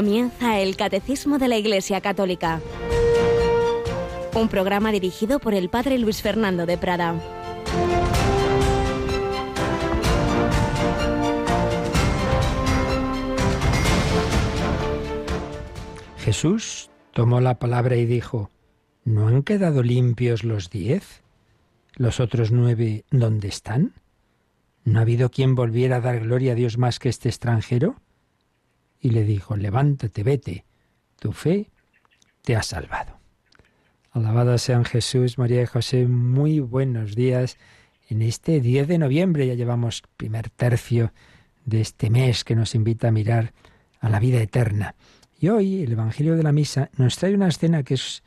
Comienza el Catecismo de la Iglesia Católica, un programa dirigido por el Padre Luis Fernando de Prada. Jesús tomó la palabra y dijo, ¿no han quedado limpios los diez? ¿Los otros nueve dónde están? ¿No ha habido quien volviera a dar gloria a Dios más que este extranjero? Y le dijo, levántate, vete, tu fe te ha salvado. Alabado sean Jesús, María y José, muy buenos días. En este 10 de noviembre ya llevamos primer tercio de este mes que nos invita a mirar a la vida eterna. Y hoy el Evangelio de la Misa nos trae una escena que es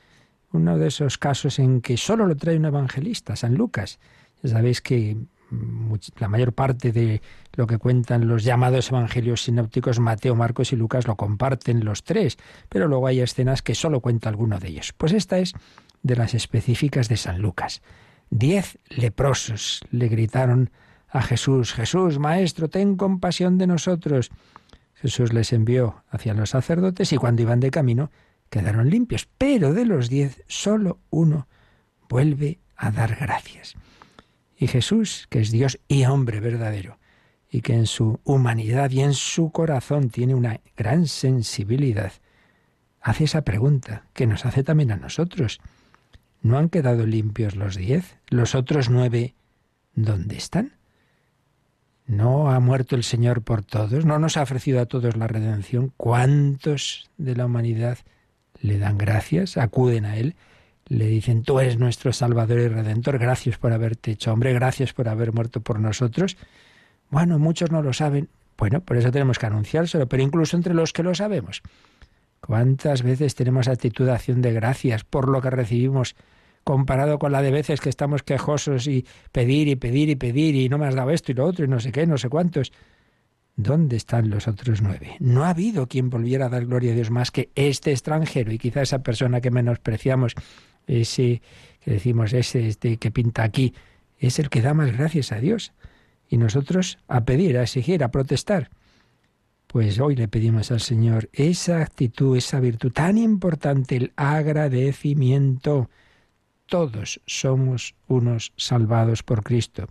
uno de esos casos en que solo lo trae un evangelista, San Lucas. Ya sabéis que la mayor parte de lo que cuentan los llamados evangelios sinópticos, Mateo, Marcos y Lucas, lo comparten los tres, pero luego hay escenas que solo cuenta alguno de ellos. Pues esta es de las específicas de San Lucas. Diez leprosos le gritaron a Jesús, Jesús, Maestro, ten compasión de nosotros. Jesús les envió hacia los sacerdotes y cuando iban de camino quedaron limpios, pero de los diez solo uno vuelve a dar gracias. Y Jesús, que es Dios y hombre verdadero, y que en su humanidad y en su corazón tiene una gran sensibilidad, hace esa pregunta que nos hace también a nosotros. ¿No han quedado limpios los diez? ¿Los otros nueve dónde están? ¿No ha muerto el Señor por todos? ¿No nos ha ofrecido a todos la redención? ¿Cuántos de la humanidad le dan gracias, acuden a Él? Le dicen, tú eres nuestro Salvador y Redentor, gracias por haberte hecho hombre, gracias por haber muerto por nosotros. Bueno, muchos no lo saben. Bueno, por eso tenemos que anunciárselo, pero incluso entre los que lo sabemos. ¿Cuántas veces tenemos actitud de acción de gracias por lo que recibimos comparado con la de veces que estamos quejosos y pedir y pedir y pedir y no me has dado esto y lo otro y no sé qué, no sé cuántos? ¿Dónde están los otros nueve? No ha habido quien volviera a dar gloria a Dios más que este extranjero y quizá esa persona que menospreciamos ese que decimos, ese este que pinta aquí, es el que da más gracias a Dios. Y nosotros a pedir, a exigir, a protestar. Pues hoy le pedimos al Señor esa actitud, esa virtud tan importante, el agradecimiento. Todos somos unos salvados por Cristo.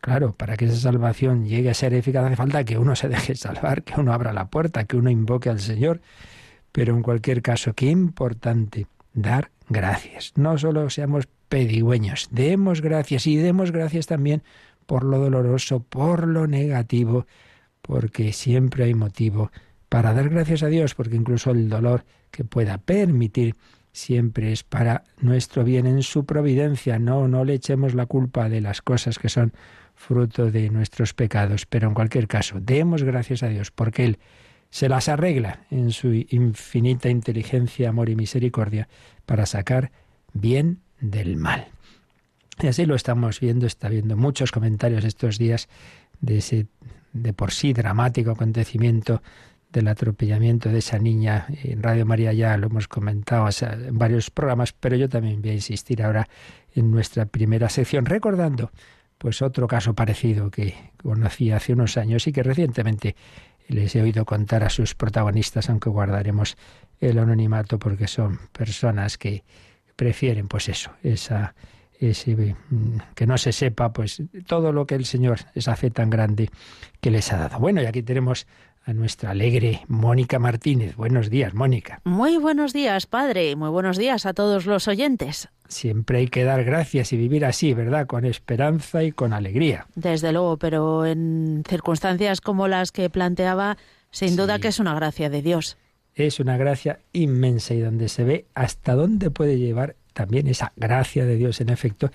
Claro, para que esa salvación llegue a ser eficaz hace falta que uno se deje salvar, que uno abra la puerta, que uno invoque al Señor. Pero en cualquier caso, qué importante dar gracias. No solo seamos pedigüeños, demos gracias y demos gracias también por lo doloroso, por lo negativo, porque siempre hay motivo para dar gracias a Dios, porque incluso el dolor que pueda permitir siempre es para nuestro bien en su providencia. No, no le echemos la culpa de las cosas que son fruto de nuestros pecados, pero en cualquier caso, demos gracias a Dios, porque Él se las arregla en su infinita inteligencia, amor y misericordia para sacar bien del mal. Y así lo estamos viendo, está viendo muchos comentarios estos días de ese de por sí dramático acontecimiento del atropellamiento de esa niña. En Radio María ya lo hemos comentado en varios programas, pero yo también voy a insistir ahora en nuestra primera sección, recordando pues otro caso parecido que conocí hace unos años y que recientemente les he oído contar a sus protagonistas, aunque guardaremos el anonimato porque son personas que prefieren, pues eso, esa, ese, mm, que no se sepa, pues todo lo que el Señor, esa fe tan grande que les ha dado. Bueno, y aquí tenemos a nuestra alegre Mónica Martínez. Buenos días, Mónica. Muy buenos días, padre. Muy buenos días a todos los oyentes. Siempre hay que dar gracias y vivir así, ¿verdad? Con esperanza y con alegría. Desde luego, pero en circunstancias como las que planteaba, sin duda que es una gracia de Dios. Es una gracia inmensa y donde se ve hasta dónde puede llevar también esa gracia de Dios, en efecto,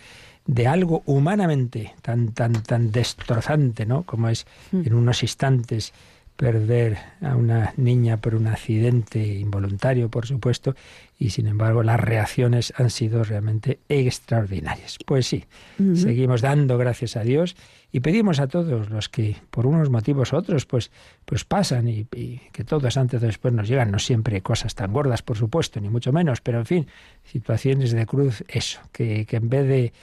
de algo humanamente tan, tan, tan destrozante, ¿no? Como es mm. en unos instantes perder a una niña por un accidente involuntario, por supuesto, y sin embargo las reacciones han sido realmente extraordinarias. Pues sí, seguimos dando gracias a Dios y pedimos a todos los que por unos motivos u otros pues, pues pasan y, que todos antes o después nos llegan, no siempre cosas tan gordas, por supuesto, ni mucho menos, pero en fin, situaciones de cruz, eso, que, que en vez de,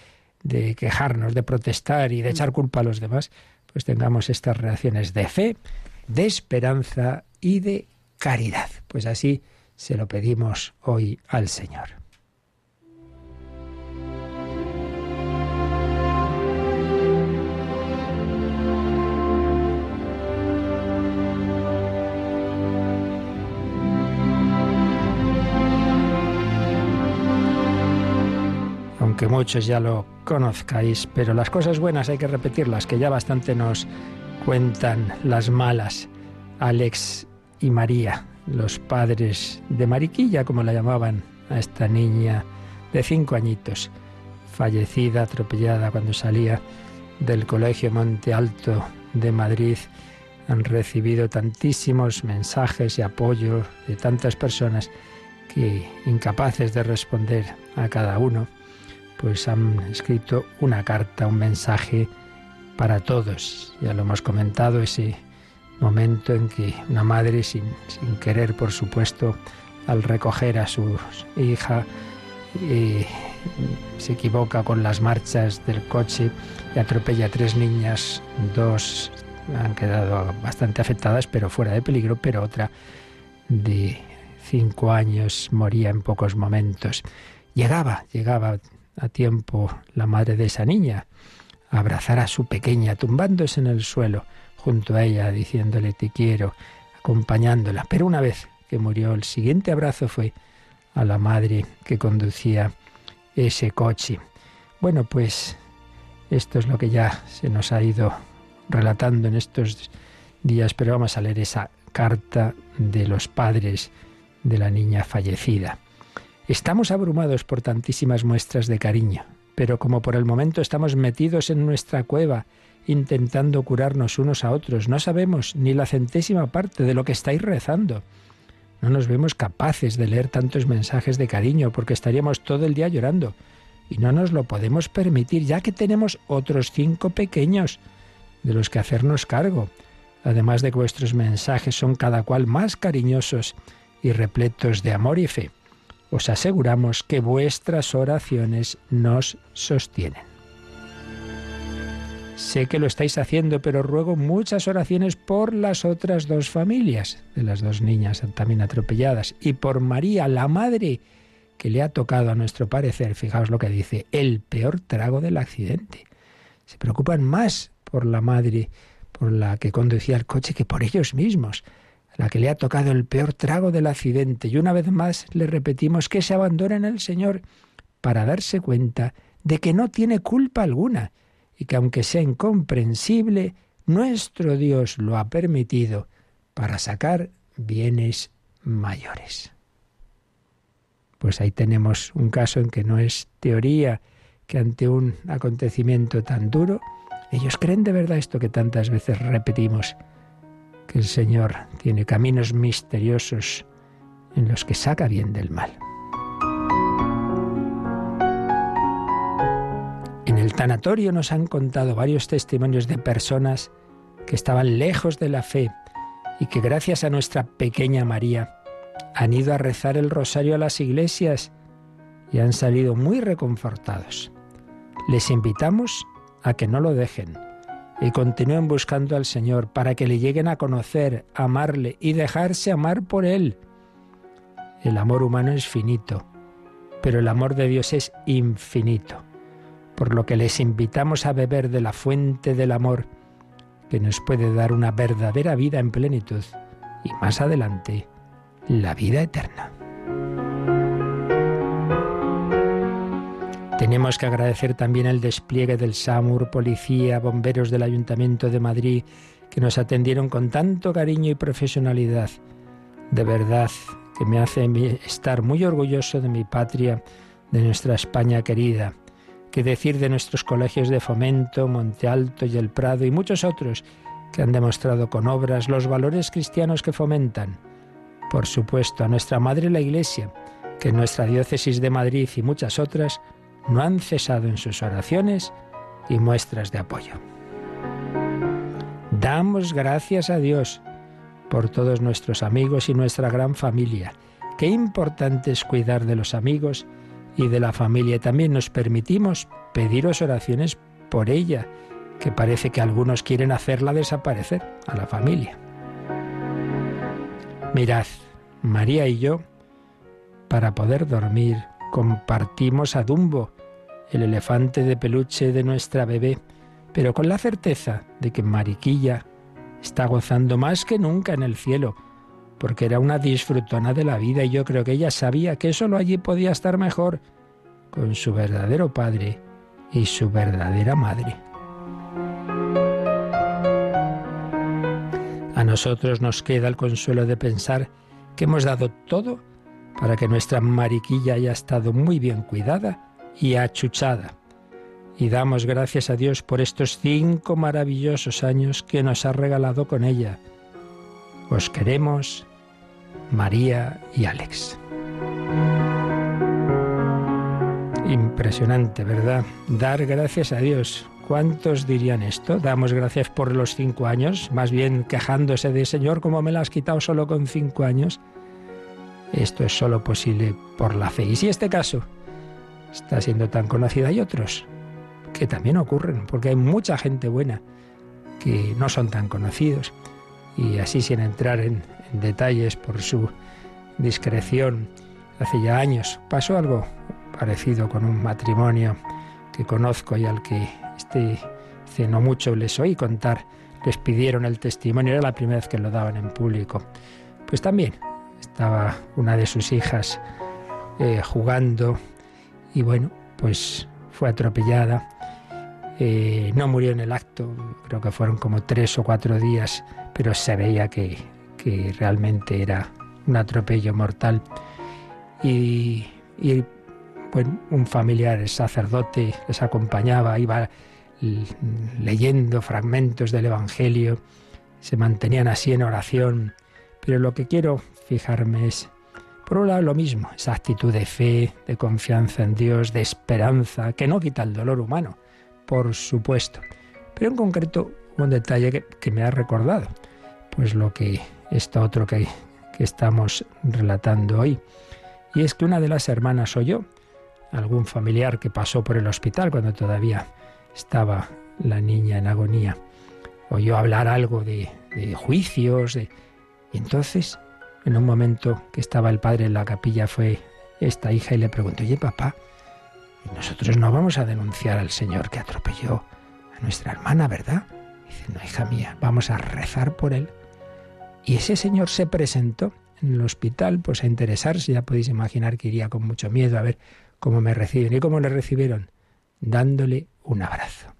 de quejarnos, de protestar y de echar culpa a los demás, pues tengamos estas reacciones de fe, de esperanza y de caridad. Pues así se lo pedimos hoy al Señor. aunque muchos ya lo conozcáis, pero las cosas buenas hay que repetirlas, que ya bastante nos cuentan las malas. Alex y María, los padres de Mariquilla, como la llamaban a esta niña de cinco añitos, fallecida, atropellada cuando salía del Colegio Monte Alto de Madrid, han recibido tantísimos mensajes y apoyo de tantas personas que, incapaces de responder a cada uno, pues han escrito una carta, un mensaje para todos. Ya lo hemos comentado, ese momento en que una madre, sin, querer, por supuesto, al recoger a su hija, eh, se equivoca con las marchas del coche y atropella a tres niñas, dos han quedado bastante afectadas, pero fuera de peligro, pero otra de cinco años moría en pocos momentos. Llegaba, llegaba a tiempo la madre de esa niña abrazar a su pequeña, tumbándose en el suelo junto a ella, diciéndole te quiero, acompañándola. Pero una vez que murió, el siguiente abrazo fue a la madre que conducía ese coche. Bueno, pues esto es lo que ya se nos ha ido relatando en estos días, pero vamos a leer esa carta de los padres de la niña fallecida. Estamos abrumados por tantísimas muestras de cariño, pero como por el momento estamos metidos en nuestra cueva, intentando curarnos unos a otros, no sabemos ni la centésima parte de lo que estáis rezando. No nos vemos capaces de leer tantos mensajes de cariño porque estaríamos todo el día llorando. Y no nos lo podemos permitir, ya que tenemos otros cinco pequeños de los que hacernos cargo. Además de que vuestros mensajes son cada cual más cariñosos y repletos de amor y fe os aseguramos que vuestras oraciones nos sostienen. Sé que lo estáis haciendo, pero ruego muchas oraciones por las otras dos familias, de las dos niñas también atropelladas, y por María, la madre, que le ha tocado a nuestro parecer, fijaos lo que dice, el peor trago del accidente. Se preocupan más por la madre, por la que conducía el coche, que por ellos mismos la que le ha tocado el peor trago del accidente. Y una vez más le repetimos que se abandona en el Señor para darse cuenta de que no tiene culpa alguna y que aunque sea incomprensible, nuestro Dios lo ha permitido para sacar bienes mayores. Pues ahí tenemos un caso en que no es teoría que ante un acontecimiento tan duro, ellos creen de verdad esto que tantas veces repetimos, el Señor tiene caminos misteriosos en los que saca bien del mal. En el tanatorio nos han contado varios testimonios de personas que estaban lejos de la fe y que gracias a nuestra pequeña María han ido a rezar el rosario a las iglesias y han salido muy reconfortados. Les invitamos a que no lo dejen y continúen buscando al Señor para que le lleguen a conocer, amarle y dejarse amar por Él. El amor humano es finito, pero el amor de Dios es infinito, por lo que les invitamos a beber de la fuente del amor que nos puede dar una verdadera vida en plenitud y más adelante la vida eterna. Tenemos que agradecer también el despliegue del SAMUR, policía, bomberos del Ayuntamiento de Madrid, que nos atendieron con tanto cariño y profesionalidad. De verdad que me hace estar muy orgulloso de mi patria, de nuestra España querida. Que decir de nuestros colegios de fomento, Monte Alto y El Prado y muchos otros que han demostrado con obras los valores cristianos que fomentan. Por supuesto, a nuestra Madre la Iglesia, que en nuestra diócesis de Madrid y muchas otras no han cesado en sus oraciones y muestras de apoyo. Damos gracias a Dios por todos nuestros amigos y nuestra gran familia. Qué importante es cuidar de los amigos y de la familia. También nos permitimos pediros oraciones por ella, que parece que algunos quieren hacerla desaparecer a la familia. Mirad, María y yo, para poder dormir, compartimos a Dumbo, el elefante de peluche de nuestra bebé, pero con la certeza de que Mariquilla está gozando más que nunca en el cielo, porque era una disfrutona de la vida y yo creo que ella sabía que solo allí podía estar mejor con su verdadero padre y su verdadera madre. A nosotros nos queda el consuelo de pensar que hemos dado todo para que nuestra mariquilla haya estado muy bien cuidada y achuchada. Y damos gracias a Dios por estos cinco maravillosos años que nos ha regalado con ella. Os queremos, María y Alex. Impresionante, ¿verdad? Dar gracias a Dios. ¿Cuántos dirían esto? Damos gracias por los cinco años, más bien quejándose de Señor, como me la has quitado solo con cinco años? Esto es solo posible por la fe. Y si este caso está siendo tan conocida, hay otros que también ocurren, porque hay mucha gente buena que no son tan conocidos. Y así sin entrar en, en detalles por su discreción, hace ya años pasó algo parecido con un matrimonio que conozco y al que este hace no mucho les oí contar, les pidieron el testimonio, era la primera vez que lo daban en público. Pues también estaba una de sus hijas eh, jugando y bueno, pues fue atropellada. Eh, no murió en el acto, creo que fueron como tres o cuatro días, pero se veía que, que realmente era un atropello mortal. Y, y bueno, un familiar sacerdote les acompañaba, iba leyendo fragmentos del Evangelio, se mantenían así en oración, pero lo que quiero fijarme es, por un lado, lo mismo, esa actitud de fe, de confianza en Dios, de esperanza, que no quita el dolor humano, por supuesto, pero en concreto un detalle que, me ha recordado, pues lo que está otro que, que estamos relatando hoy, y es que una de las hermanas oyó, algún familiar que pasó por el hospital cuando todavía estaba la niña en agonía. Oyó hablar algo de, juicios. y entonces, en un momento que estaba el padre en la capilla, fue esta hija y le preguntó, oye papá, nosotros no vamos a denunciar al Señor que atropelló a nuestra hermana, ¿verdad? dice, no, hija mía, vamos a rezar por él. Y ese señor se presentó en el hospital, pues a interesarse, ya podéis imaginar que iría con mucho miedo a ver cómo me reciben y cómo le recibieron, dándole un abrazo.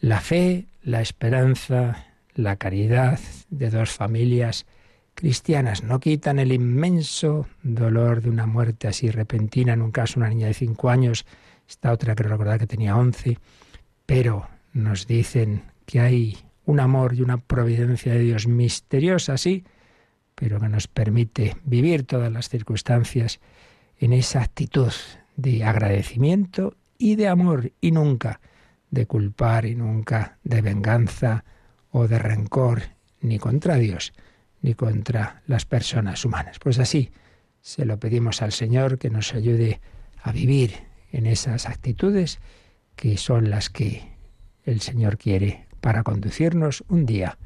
La fe, la esperanza, la caridad de dos familias cristianas no quitan el inmenso dolor de una muerte así repentina, en un caso una niña de cinco años, esta otra creo recordar que tenía once, pero nos dicen que hay un amor y una providencia de Dios misteriosa, sí, pero que nos permite vivir todas las circunstancias en esa actitud de agradecimiento y de amor y nunca de culpar y nunca de venganza o de rencor ni contra Dios ni contra las personas humanas. Pues así se lo pedimos al Señor que nos ayude a vivir en esas actitudes que son las que el Señor quiere para conducirnos un día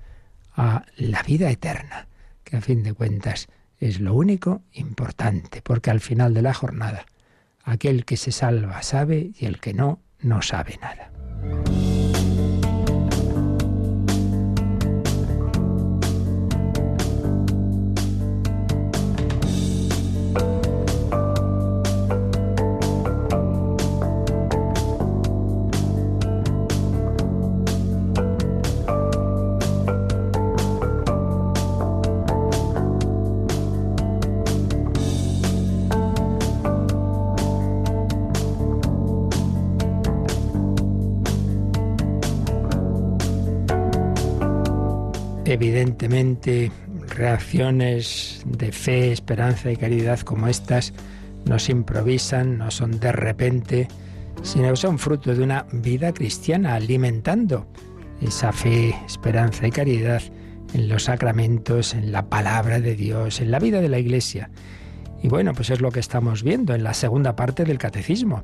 a la vida eterna, que a fin de cuentas es lo único importante, porque al final de la jornada, aquel que se salva sabe y el que no, no sabe nada. Evidentemente, reacciones de fe, esperanza y caridad como estas no se improvisan, no son de repente, sino son fruto de una vida cristiana, alimentando esa fe, esperanza y caridad en los sacramentos, en la palabra de Dios, en la vida de la Iglesia. Y bueno, pues es lo que estamos viendo en la segunda parte del catecismo,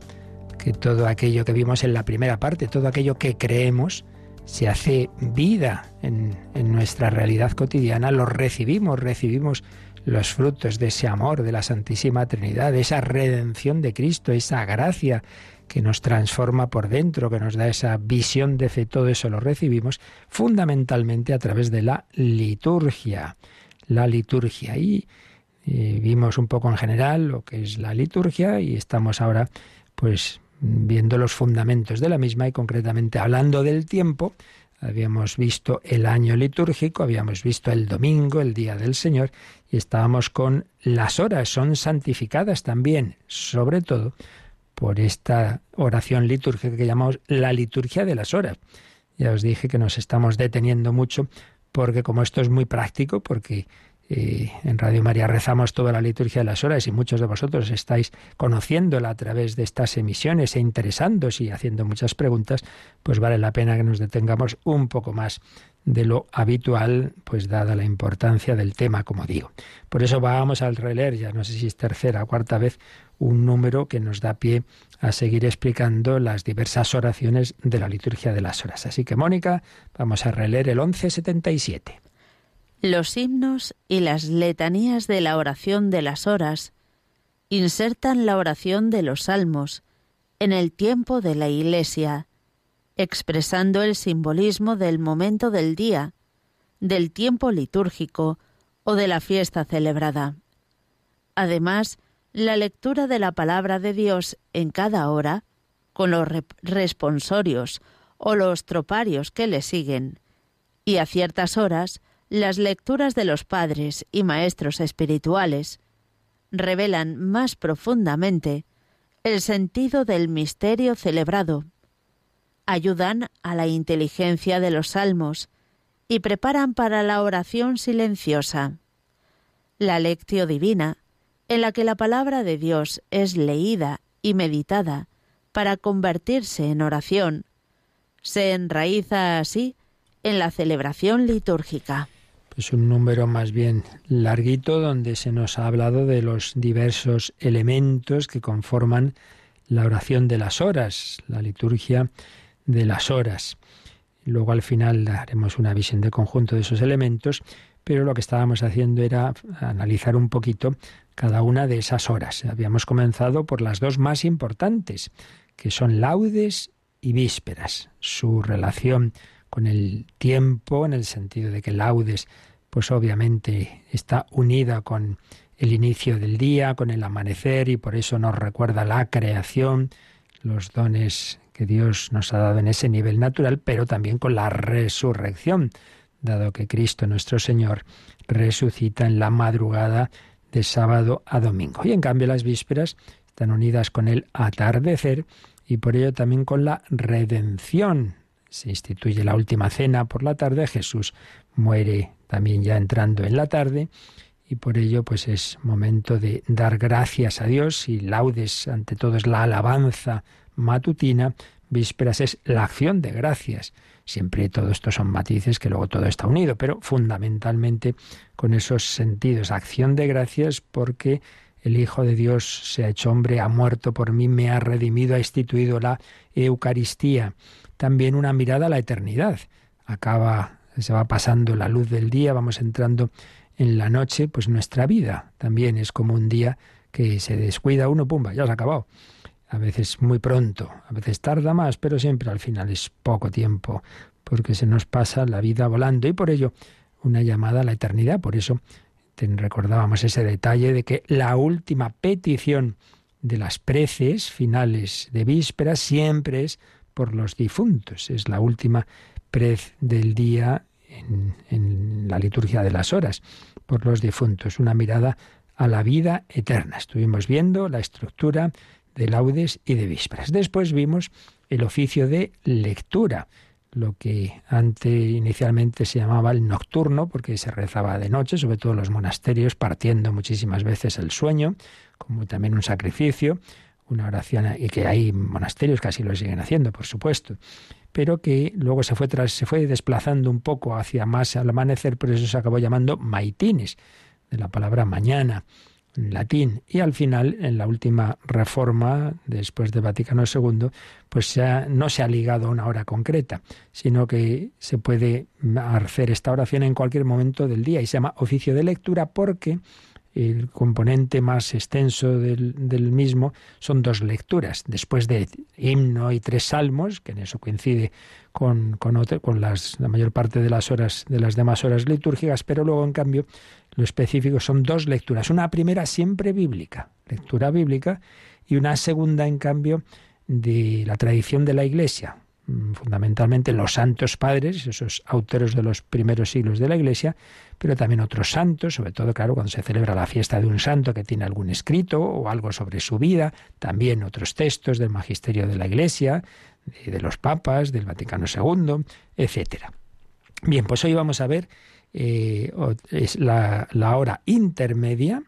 que todo aquello que vimos en la primera parte, todo aquello que creemos, se hace vida en, nuestra realidad cotidiana, lo recibimos, recibimos los frutos de ese amor de la Santísima Trinidad, de esa redención de Cristo, esa gracia que nos transforma por dentro, que nos da esa visión de fe, todo eso lo recibimos fundamentalmente a través de la liturgia. La liturgia. Y eh, vimos un poco en general lo que es la liturgia y estamos ahora pues viendo los fundamentos de la misma y concretamente hablando del tiempo, Habíamos visto el año litúrgico, habíamos visto el domingo, el día del Señor, y estábamos con las horas, son santificadas también, sobre todo por esta oración litúrgica que llamamos la liturgia de las horas. Ya os dije que nos estamos deteniendo mucho porque como esto es muy práctico, porque en Radio María rezamos toda la liturgia de las horas y muchos de vosotros estáis conociéndola a través de estas emisiones e interesándose y haciendo muchas preguntas, pues vale la pena que nos detengamos un poco más de lo habitual, pues dada la importancia del tema, como digo. Por eso vamos al releer, ya no sé si es tercera o cuarta vez, un número que nos da pie a seguir explicando las diversas oraciones de la liturgia de las horas. Así que, Mónica, vamos a releer el 1177. Los himnos y las letanías de la oración de las horas insertan la oración de los salmos en el tiempo de la Iglesia, expresando el simbolismo del momento del día, del tiempo litúrgico o de la fiesta celebrada. Además, la lectura de la palabra de Dios en cada hora, con los responsorios o los troparios que le siguen, y a ciertas horas, las lecturas de los padres y maestros espirituales revelan más profundamente el sentido del misterio celebrado, ayudan a la inteligencia de los salmos y preparan para la oración silenciosa. La lectio divina, en la que la palabra de Dios es leída y meditada para convertirse en oración, se enraiza así en la celebración litúrgica es un número más bien larguito donde se nos ha hablado de los diversos elementos que conforman la oración de las horas, la liturgia de las horas. Luego al final haremos una visión de conjunto de esos elementos, pero lo que estábamos haciendo era analizar un poquito cada una de esas horas. Habíamos comenzado por las dos más importantes, que son laudes y vísperas. Su relación con el tiempo, en el sentido de que laudes pues obviamente está unida con el inicio del día, con el amanecer y por eso nos recuerda la creación, los dones que Dios nos ha dado en ese nivel natural, pero también con la resurrección, dado que Cristo nuestro Señor resucita en la madrugada de sábado a domingo. Y en cambio las vísperas están unidas con el atardecer y por ello también con la redención. Se instituye la última cena por la tarde, Jesús muere también ya entrando en la tarde y por ello pues es momento de dar gracias a Dios y laudes ante todo es la alabanza matutina, vísperas es la acción de gracias. Siempre todo esto son matices que luego todo está unido, pero fundamentalmente con esos sentidos, acción de gracias porque el Hijo de Dios se ha hecho hombre, ha muerto por mí, me ha redimido, ha instituido la Eucaristía. También una mirada a la eternidad. Acaba se va pasando la luz del día, vamos entrando en la noche, pues nuestra vida también es como un día que se descuida uno, pumba, ya se ha acabado. A veces muy pronto, a veces tarda más, pero siempre al final es poco tiempo, porque se nos pasa la vida volando y por ello una llamada a la eternidad. Por eso recordábamos ese detalle de que la última petición de las preces finales de vísperas siempre es por los difuntos. Es la última prez del día en, la liturgia de las horas por los difuntos, una mirada a la vida eterna. Estuvimos viendo la estructura de laudes y de vísperas. Después vimos el oficio de lectura, lo que antes inicialmente se llamaba el nocturno, porque se rezaba de noche, sobre todo en los monasterios, partiendo muchísimas veces el sueño, como también un sacrificio, una oración, y que hay monasterios que así lo siguen haciendo, por supuesto pero que luego se fue, tras, se fue desplazando un poco hacia más al amanecer, por eso se acabó llamando maitines, de la palabra mañana. en latín. Y al final, en la última reforma, después de Vaticano II, pues no se ha ligado a una hora concreta, sino que se puede hacer esta oración en cualquier momento del día y se llama oficio de lectura porque el componente más extenso del, mismo son dos lecturas, después de himno y tres salmos, que en eso coincide con, con, las, la mayor parte de las horas, de las demás horas litúrgicas, pero luego, en cambio, lo específico son dos lecturas. Una primera siempre bíblica, lectura bíblica, y una segunda, en cambio, de la tradición de la Iglesia, fundamentalmente los santos padres, esos autores de los primeros siglos de la Iglesia, pero también otros santos, sobre todo, claro, cuando se celebra la fiesta de un santo que tiene algún escrito o algo sobre su vida, también otros textos del magisterio de la Iglesia, de, los papas, del Vaticano II, etcétera. Bien, pues hoy vamos a ver eh, es la hora intermedia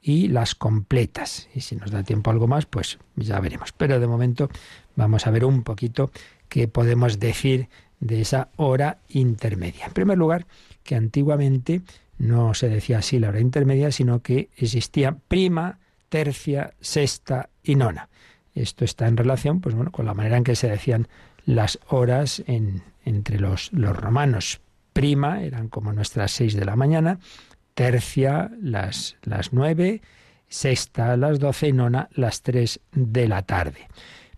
y las completas. Y si nos da tiempo algo más, pues ya veremos. Pero de momento vamos a ver un poquito qué podemos decir de esa hora intermedia. En primer lugar, que antiguamente no se decía así la hora intermedia, sino que existía prima, tercia, sexta y nona. Esto está en relación pues, bueno, con la manera en que se decían las horas en, entre los, los romanos. Prima eran como nuestras seis de la mañana, tercia las, las nueve, sexta las doce y nona las tres de la tarde.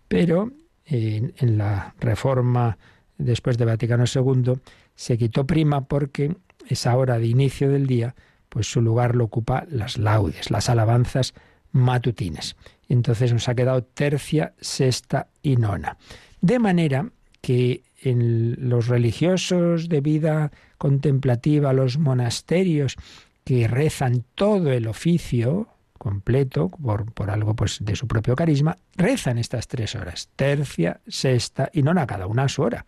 Pero en la reforma después de Vaticano II se quitó prima porque esa hora de inicio del día, pues su lugar lo ocupa las laudes, las alabanzas matutinas. Entonces nos ha quedado tercia, sexta y nona. De manera que en los religiosos de vida contemplativa, los monasterios que rezan todo el oficio completo por, por algo pues de su propio carisma, rezan estas tres horas, tercia, sexta y nona, cada una a su hora.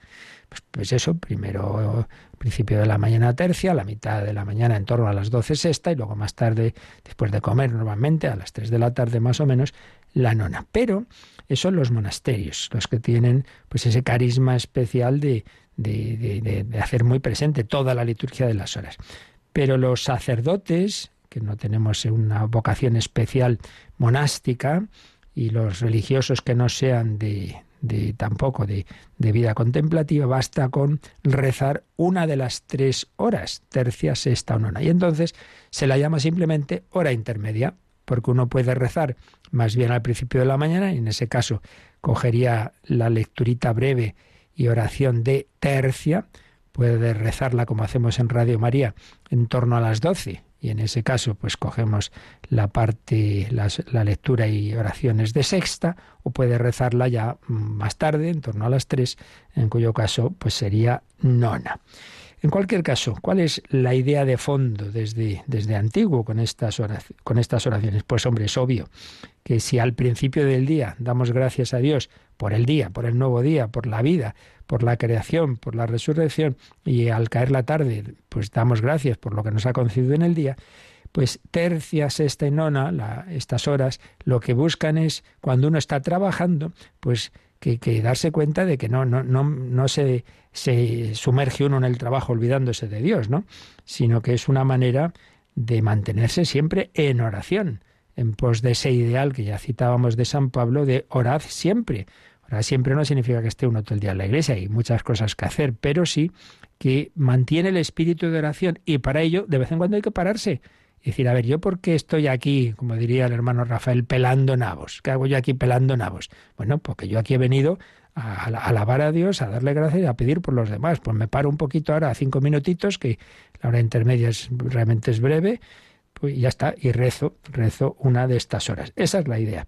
Pues, pues, eso, primero principio de la mañana tercia, la mitad de la mañana en torno a las doce sexta y luego más tarde, después de comer normalmente, a las tres de la tarde más o menos, la nona. Pero esos son los monasterios, los que tienen pues ese carisma especial de, de, de hacer muy presente toda la liturgia de las horas. Pero los sacerdotes, que no tenemos una vocación especial monástica, y los religiosos que no sean de, tampoco de, de, vida contemplativa, basta con rezar una de las tres horas, tercia, sexta o nona. Y entonces se la llama simplemente hora intermedia, porque uno puede rezar más bien al principio de la mañana, y en ese caso cogería la lecturita breve y oración de tercia, puede rezarla como hacemos en Radio María en torno a las doce y en ese caso pues cogemos la parte, la lectura y oraciones de sexta, o puede rezarla ya más tarde, en torno a las tres, en cuyo caso pues sería nona. En cualquier caso, ¿cuál es la idea de fondo desde, desde antiguo con estas, con estas oraciones? Pues hombre, es obvio que si al principio del día damos gracias a Dios por el día, por el nuevo día, por la vida, por la creación, por la resurrección, y al caer la tarde, pues damos gracias por lo que nos ha concedido en el día, pues tercia, sexta y nona, estas horas, lo que buscan es, cuando uno está trabajando, pues que, darse cuenta de que no, no se, se sumerge uno en el trabajo olvidándose de Dios, ¿no? Sino que es una manera de mantenerse siempre en oración, en pos de ese ideal que ya citábamos de San Pablo de orad siempre. Orar siempre no significa que esté uno todo el día en la iglesia, hay muchas cosas que hacer, pero sí que mantiene el espíritu de oración y para ello de vez en cuando hay que pararse y decir, a ver, ¿yo por qué estoy aquí, como diría el hermano Rafael, pelando nabos? ¿Qué hago yo aquí pelando nabos? Bueno, porque yo aquí he venido a, alabar a Dios, a darle gracias y a pedir por los demás. Pues me paro un poquito ahora, cinco minutitos, que la hora intermedia es, realmente es breve, pues ya está, y rezo, rezo una de estas horas. Esa es la idea.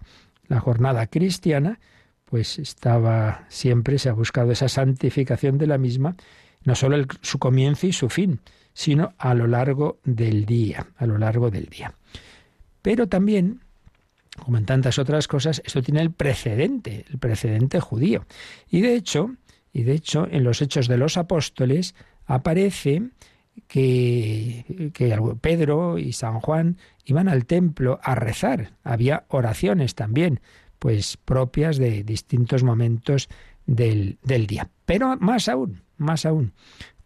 La jornada cristiana pues estaba siempre, se ha buscado esa santificación de la misma, no solo su comienzo y su fin, sino a lo largo del día, a lo largo del día. Pero también, como en tantas otras cosas, esto tiene el precedente, el precedente judío. Y de hecho, y de hecho, en los Hechos de los Apóstoles aparece que, que Pedro y San Juan iban al templo a rezar. Había oraciones también pues propias de distintos momentos del, del día. Pero más aún, más aún,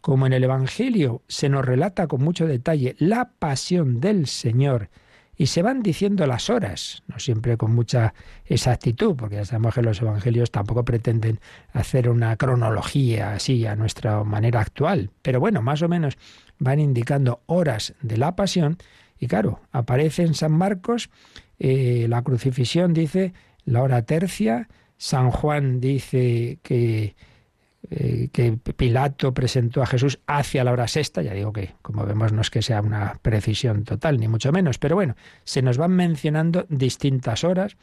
como en el Evangelio se nos relata con mucho detalle la pasión del Señor y se van diciendo las horas, no siempre con mucha exactitud, porque ya sabemos que los evangelios tampoco pretenden hacer una cronología así a nuestra manera actual, pero bueno, más o menos van indicando horas de la pasión y claro, aparece en San Marcos eh, la crucifixión, dice la hora tercia, San Juan dice que eh, que Pilato presentó a Jesús hacia la hora sexta, ya digo que, como vemos, no es que sea una precisión total, ni mucho menos, pero bueno, se nos van mencionando distintas horas.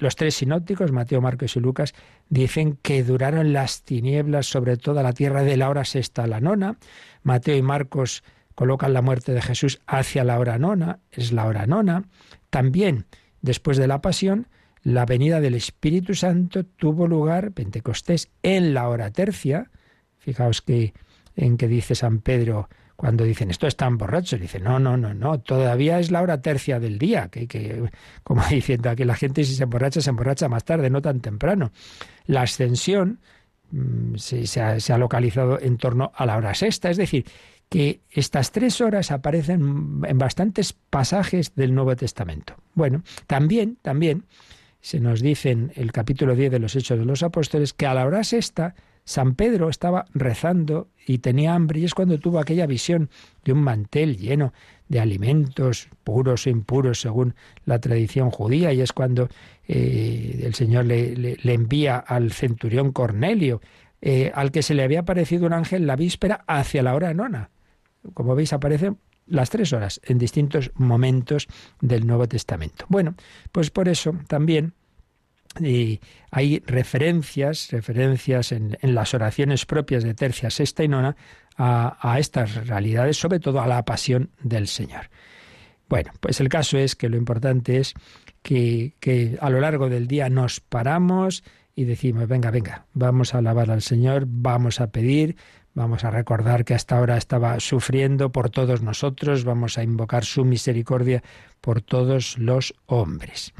los tres sinópticos, Mateo, Marcos y Lucas, dicen que duraron las tinieblas sobre toda la tierra de la hora sexta a la nona. Mateo y Marcos colocan la muerte de Jesús hacia la hora nona, es la hora nona. También, después de la pasión, la venida del Espíritu Santo tuvo lugar, Pentecostés, en la hora tercia. Fijaos que en que dice San Pedro cuando dicen esto están borrachos, dice no, no, no, no, todavía es la hora tercia del día, que, que como diciendo aquí la gente si se emborracha, se emborracha más tarde, no tan temprano. La ascensión mm, se ha localizado en torno a la hora sexta, es decir, que estas tres horas aparecen en bastantes pasajes del Nuevo Testamento. Bueno, también, también se nos dice en el capítulo 10 de los Hechos de los Apóstoles que a la hora sexta San Pedro estaba rezando y tenía hambre y es cuando tuvo aquella visión de un mantel lleno de alimentos puros o impuros según la tradición judía y es cuando eh, el Señor le, envía al centurión Cornelio, eh, al que se le había aparecido un ángel la víspera hacia la hora nona. Como veis aparecen las tres horas en distintos momentos del Nuevo Testamento. Bueno, pues por eso también hay referencias, referencias en, las oraciones propias de tercia, sexta y nona a, estas realidades, sobre todo a la pasión del Señor. Bueno, pues el caso es que lo importante es que, que a lo largo del día nos paramos y decimos, venga, venga, vamos a alabar al Señor, vamos a pedir, Vamos a recordar que hasta ahora estaba sufriendo por todos nosotros, vamos a invocar su misericordia por todos los hombres.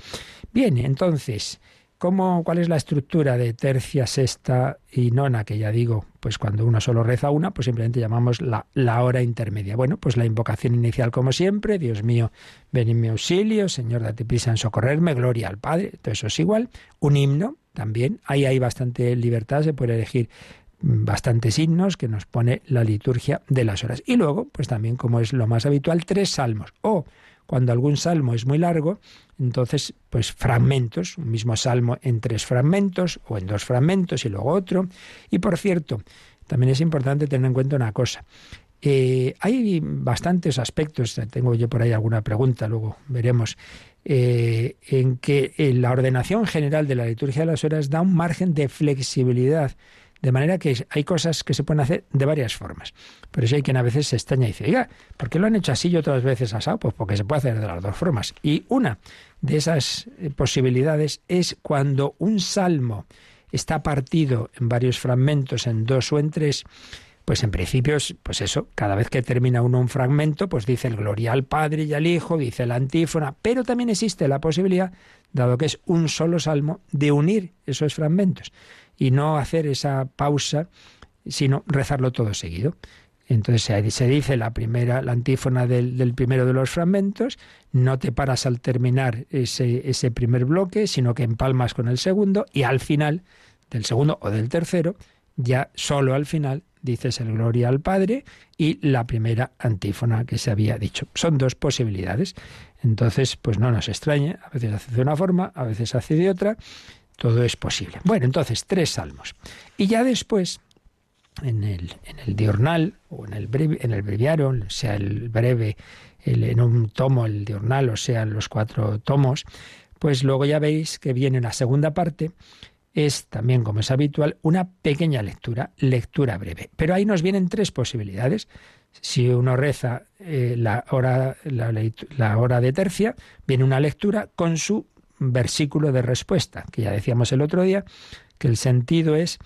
Bien, entonces, ¿cómo, ¿cuál es la estructura de tercia, sexta y nona? Que ya digo, pues cuando uno solo reza una, pues simplemente llamamos la, la hora intermedia. Bueno, pues la invocación inicial como siempre, Dios mío, ven en mi auxilio, Señor, date prisa en socorrerme, gloria al Padre, todo eso es igual. Un himno, también, ahí hay bastante libertad, se puede elegir bastantes himnos que nos pone la liturgia de las horas. Y luego, pues también, como es lo más habitual, tres salmos. O cuando algún salmo es muy largo, entonces, pues fragmentos, un mismo salmo en tres fragmentos o en dos fragmentos y luego otro. Y por cierto, también es importante tener en cuenta una cosa. Eh, hay bastantes aspectos, tengo yo por ahí alguna pregunta, luego veremos, eh, en que la ordenación general de la liturgia de las horas da un margen de flexibilidad de manera que hay cosas que se pueden hacer de varias formas. Pero si hay quien a veces se extraña y dice, oiga, ¿por qué lo han hecho así y otras veces asado? Pues porque se puede hacer de las dos formas. Y una de esas eh, posibilidades es cuando un salmo está partido en varios fragmentos, en dos o en tres, pues en principio, pues eso, cada vez que termina uno un fragmento, pues dice el gloria al Padre y al Hijo, dice la antífona, pero también existe la posibilidad, dado que es un solo salmo, de unir esos fragmentos y no hacer esa pausa, sino rezarlo todo seguido. Entonces se dice la primera, la antífona del, primero de los fragmentos, no te paras al terminar ese, ese primer bloque, sino que empalmas con el segundo y al final del segundo o del tercero, ya solo al final dices el Gloria al Padre y la primera antífona que se había dicho. Son dos posibilidades. Entonces, pues no nos extrañe, a veces hace de una forma, a veces hace de otra, todo es posible. Bueno, entonces, tres salmos. Y ya después, en el, en el diurnal o en el, en el breviario, sea el breve, el, en un tomo el diurnal o sean los cuatro tomos, pues luego ya veis que viene la segunda parte, es también, como es habitual, una pequeña lectura, lectura breve. Pero ahí nos vienen tres posibilidades. Si uno reza eh, la, hora, la hora de tercia, viene una lectura con su versículo de respuesta, que ya decíamos el otro día, que el sentido es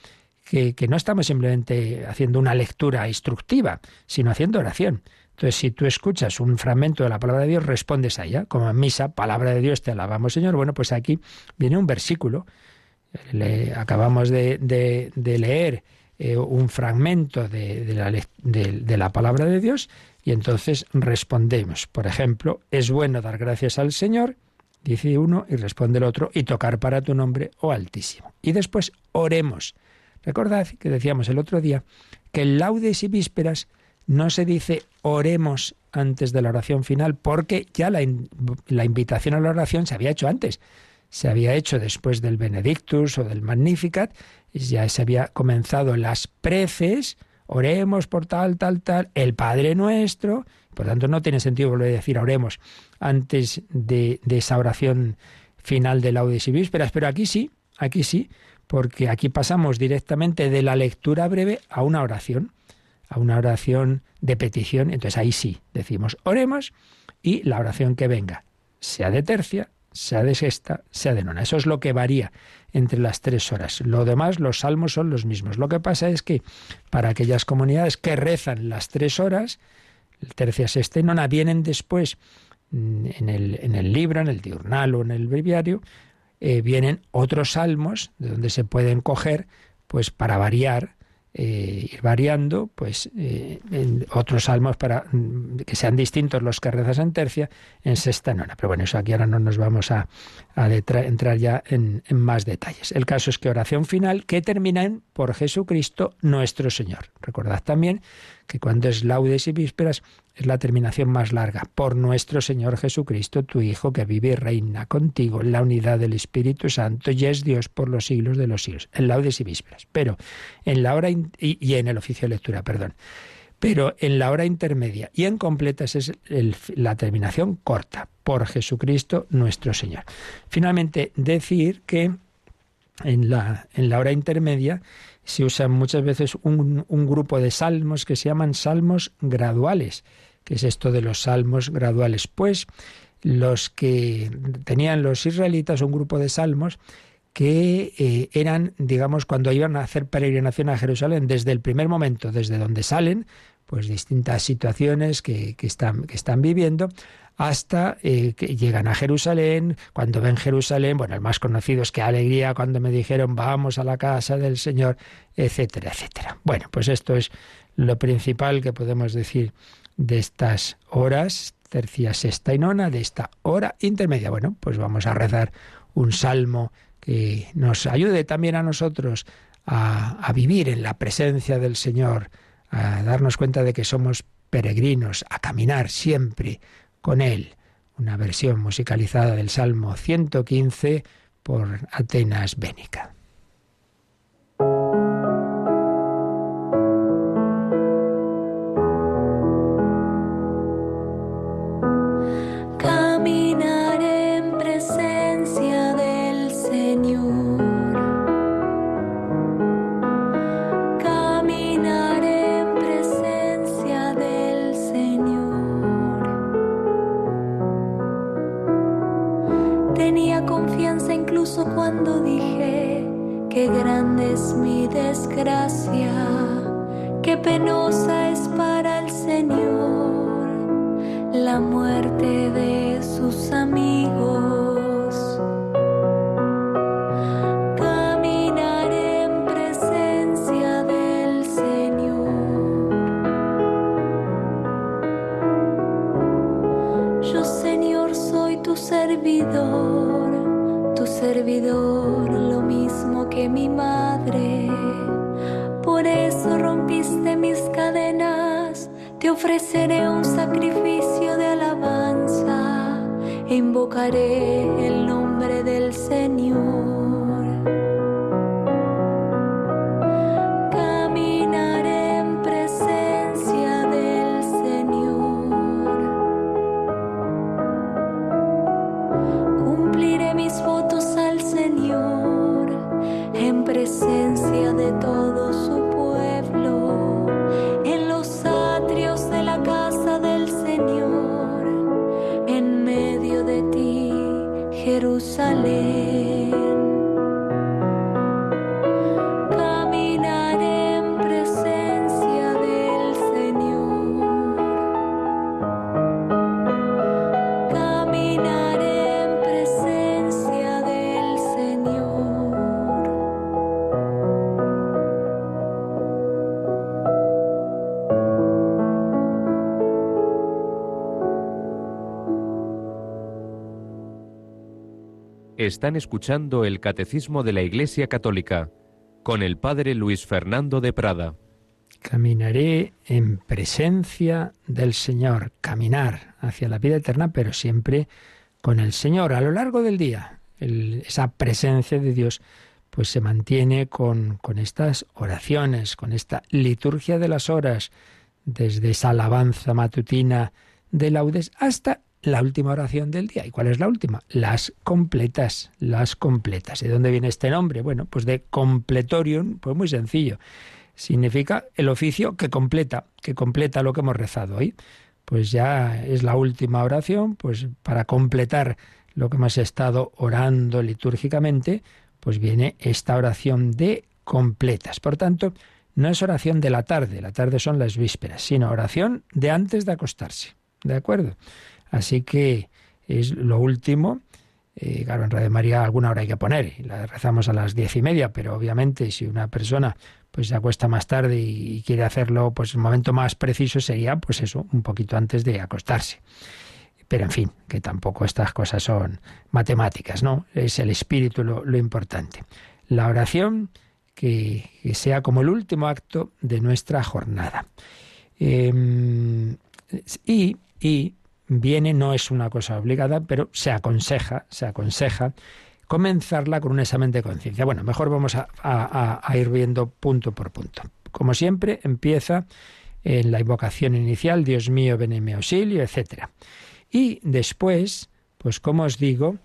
que, no estamos simplemente haciendo una lectura instructiva, sino haciendo oración. Entonces, si tú escuchas un fragmento de la palabra de Dios, respondes a ella, como en misa, palabra de Dios, te alabamos Señor. Bueno, pues aquí viene un versículo. Le, acabamos de, leer eh, un fragmento de, de, la, palabra de Dios Y entonces respondemos. Por ejemplo, es bueno dar gracias al Señor, dice uno, y responde el otro, y tocar para tu nombre, oh Altísimo. Y después oremos. Recordad que decíamos el otro día que en laudes y vísperas no se dice oremos antes de la oración final porque ya la, la invitación a la oración se había hecho antes se había hecho después del Benedictus o del Magnificat, ya se había comenzado las preces, oremos por tal, tal, tal, el Padre nuestro, por tanto no tiene sentido volver a decir oremos antes de, esa oración final de laudes y vísperas, pero aquí sí, aquí sí, porque aquí pasamos directamente de la lectura breve a una oración, a una oración de petición, entonces ahí sí decimos oremos y la oración que venga, sea de tercia, sea de sexta, sea de nona. Eso es lo que varía entre las tres horas. Lo demás, los salmos son los mismos. Lo que pasa es que para aquellas comunidades que rezan las tres horas, tercia, sexta y nona, vienen después en el, en el libro, en el diurnal o en el breviario, eh, vienen otros salmos de donde se pueden coger, pues para variar, eh, ir variando, pues eh, en otros salmos para mm, que sean distintos los que rezas en tercia, en sexta nona. Pero bueno, eso aquí ahora no nos vamos a, entrar ya en, en, más detalles. El caso es que oración final que termina en por Jesucristo nuestro Señor. Recordad también que cuando es laudes y vísperas es la terminación más larga. Por nuestro Señor Jesucristo, tu Hijo, que vive y reina contigo en la unidad del Espíritu Santo y es Dios por los siglos de los siglos. En laudes y vísperas. Pero en la hora y, en el oficio de lectura, perdón. Pero en la hora intermedia y en completa es la terminación corta. Por Jesucristo nuestro Señor. Finalmente, decir que en la, en la hora intermedia se usa muchas veces un, grupo de salmos que se llaman salmos graduales. ¿Qué es esto de los salmos graduales? Pues los que tenían los israelitas un grupo de salmos que eh, eran, digamos, cuando iban a hacer peregrinación a Jerusalén, desde el primer momento, desde donde salen, pues distintas situaciones que están viviendo, hasta eh, que llegan a Jerusalén. Cuando ven Jerusalén, bueno, el más conocido es que alegría cuando me dijeron vamos a la casa del Señor, etcétera, etcétera. Bueno, pues esto es lo principal que podemos decir de estas horas, tercia, sexta y nona, de esta hora intermedia. Bueno, pues vamos a rezar un salmo que nos ayude también a nosotros a, a vivir en la presencia del Señor, a darnos cuenta de que somos peregrinos, a caminar siempre con él. Una versión musicalizada del Salmo 115 por Atenas Bénica. Están escuchando el Catecismo de la Iglesia Católica con el Padre Luis Fernando de Prada. Caminaré en presencia del Señor, caminar hacia la vida eterna, pero siempre con el Señor a lo largo del día. esa presencia de Dios pues se mantiene con, con estas oraciones, con esta liturgia de las horas, desde esa alabanza matutina de laudes hasta la última oración del día. ¿Y cuál es la última? Las completas, las completas. ¿De dónde viene este nombre? Bueno, pues de completorium, pues muy sencillo. Significa el oficio que completa, que completa lo que hemos rezado hoy. Pues ya es la última oración, pues para completar lo que hemos estado orando litúrgicamente, pues viene esta oración de completas. Por tanto, no es oración de la tarde, la tarde son las vísperas, sino oración de antes de acostarse. ¿De acuerdo? Así que es lo último. Eh, claro, en Radio María alguna hora hay que poner, la rezamos a las diez y media, pero obviamente si una persona pues se acuesta más tarde y, quiere hacerlo, pues el momento más preciso sería, pues eso, un poquito antes de acostarse. Pero en fin, que tampoco estas cosas son matemáticas, ¿no? Es el espíritu lo, importante. La oración que, sea como el último acto de nuestra jornada. Em, y, y viene, no es una cosa obligada, pero se aconseja, se aconseja comenzarla con un examen de conciencia. Bueno, mejor vamos a, ir viendo punto por punto. Como siempre, empieza en la invocación inicial, Dios mío, ven en mi auxilio, etc. Y después, pues como os digo,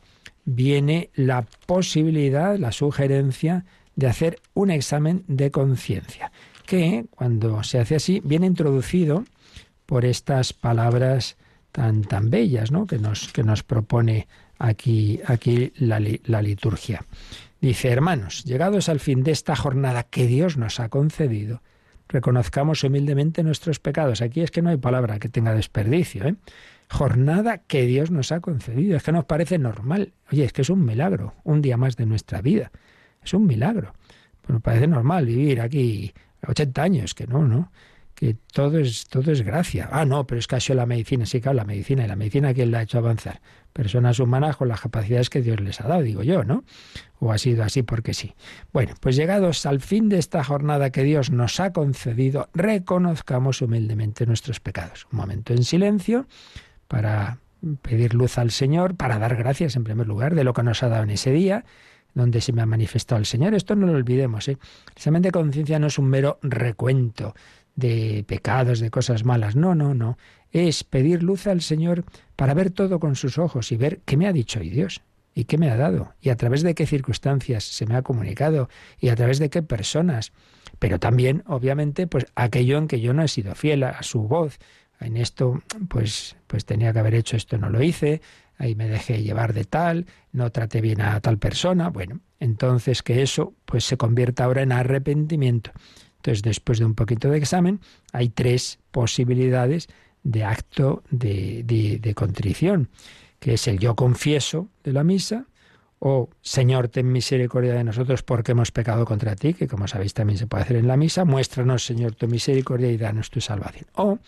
viene la posibilidad, la sugerencia de hacer un examen de conciencia, que cuando se hace así viene introducido por estas palabras tan, tan bellas ¿no? que, nos, que nos propone aquí, aquí la, la liturgia. Dice, hermanos, llegados al fin de esta jornada que Dios nos ha concedido, reconozcamos humildemente nuestros pecados. Aquí es que no hay palabra que tenga desperdicio. ¿eh? Jornada que Dios nos ha concedido. Es que nos parece normal. Oye, es que es un milagro, un día más de nuestra vida. Es un milagro. Pues nos parece normal vivir aquí 80 años, que no, ¿no? Que todo es, todo es gracia. Ah, no, pero es que ha sido la medicina. Sí, claro, la medicina. ¿Y la medicina quién la ha hecho avanzar? Personas humanas con las capacidades que Dios les ha dado, digo yo, ¿no? O ha sido así porque sí. Bueno, pues llegados al fin de esta jornada que Dios nos ha concedido, reconozcamos humildemente nuestros pecados. Un momento en silencio para pedir luz al Señor, para dar gracias en primer lugar de lo que nos ha dado en ese día, donde se me ha manifestado el Señor. Esto no lo olvidemos. ¿eh? El examen de conciencia no es un mero recuento de pecados, de cosas malas. No, no, no. Es pedir luz al Señor para ver todo con sus ojos y ver qué me ha dicho hoy Dios y qué me ha dado y a través de qué circunstancias se me ha comunicado y a través de qué personas. Pero también, obviamente, pues aquello en que yo no he sido fiel a su voz. En esto, pues, pues tenía que haber hecho esto, no lo hice. Ahí me dejé llevar de tal, no traté bien a tal persona. Bueno, entonces que eso, pues se convierta ahora en arrepentimiento. Entonces, después de un poquito de examen, hay tres posibilidades de acto de, de, contrición, que es el yo confieso de la misa, o Señor, ten misericordia de nosotros porque hemos pecado contra ti, que como sabéis también se puede hacer en la misa, muéstranos, Señor, tu misericordia y danos tu salvación. O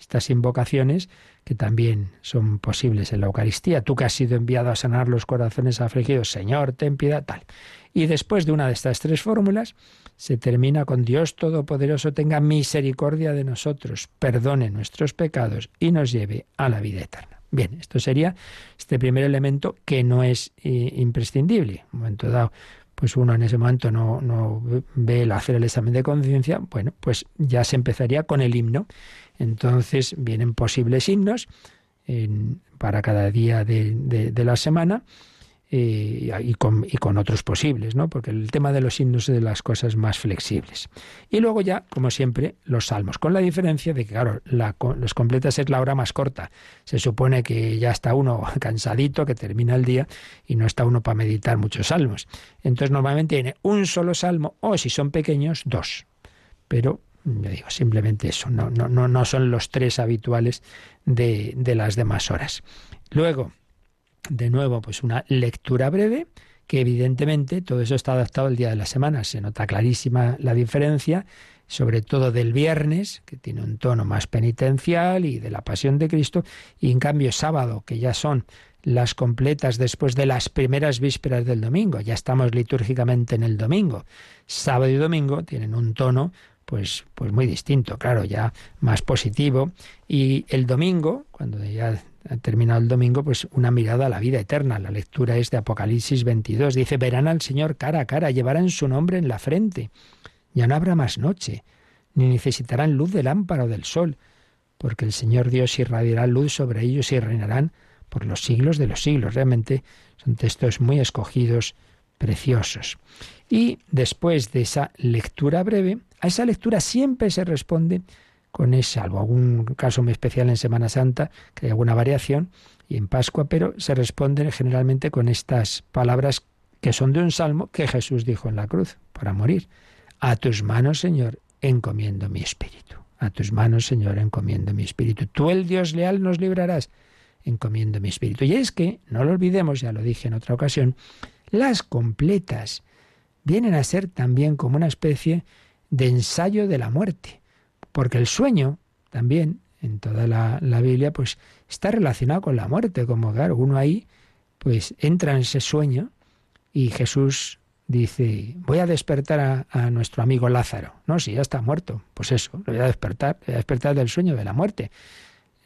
estas invocaciones que también son posibles en la Eucaristía, tú que has sido enviado a sanar los corazones afligidos, Señor, ten piedad, tal. Y después de una de estas tres fórmulas, se termina con Dios Todopoderoso tenga misericordia de nosotros, perdone nuestros pecados y nos lleve a la vida eterna. Bien, esto sería este primer elemento que no es eh, imprescindible. Un momento dado, pues uno en ese momento no, no ve el hacer el examen de conciencia, bueno, pues ya se empezaría con el himno. Entonces vienen posibles himnos para cada día de la semana eh, y, con, otros posibles, ¿no? Porque el tema de los himnos es de las cosas más flexibles. Y luego ya, como siempre, los salmos, con la diferencia de que, claro, los completas es la hora más corta. Se supone que ya está uno cansadito, que termina el día, y no está uno para meditar muchos salmos. Entonces, normalmente tiene un solo salmo, o si son pequeños, dos. Pero yo digo, simplemente eso, no, no, no, no son los tres habituales de, de las demás horas. Luego, de nuevo, pues una lectura breve, que evidentemente todo eso está adaptado al día de la semana. Se nota clarísima la diferencia, sobre todo del viernes, que tiene un tono más penitencial, y de la pasión de Cristo, y en cambio sábado, que ya son las completas después de las primeras vísperas del domingo. Ya estamos litúrgicamente en el domingo. Sábado y domingo tienen un tono pues, pues muy distinto, claro, ya más positivo. Y el domingo, cuando ya terminado el domingo, pues una mirada a la vida eterna. La lectura es de Apocalipsis 22. Dice, verán al Señor cara a cara, llevarán su nombre en la frente. Ya no habrá más noche, ni necesitarán luz de lámpara o del sol, porque el Señor Dios irradiará luz sobre ellos y reinarán por los siglos de los siglos. Realmente son textos muy escogidos, preciosos. Y después de esa lectura breve, a esa lectura siempre se responde con ese, salvo algún caso muy especial en Semana Santa, que hay alguna variación, y en Pascua, pero se responde generalmente con estas palabras que son de un salmo que Jesús dijo en la cruz para morir. A tus manos, Señor, encomiendo mi espíritu. A tus manos, Señor, encomiendo mi espíritu. Tú, el Dios leal, nos librarás. Encomiendo mi espíritu. Y es que, no lo olvidemos, ya lo dije en otra ocasión, las completas vienen a ser también como una especie de ensayo de la muerte. Porque el sueño, también, en toda la, Biblia, pues está relacionado con la muerte, como claro, uno ahí, pues entra en ese sueño y Jesús dice, voy a despertar a, nuestro amigo Lázaro. No, si ya está muerto. Pues eso, lo voy a despertar, voy a despertar del sueño de la muerte.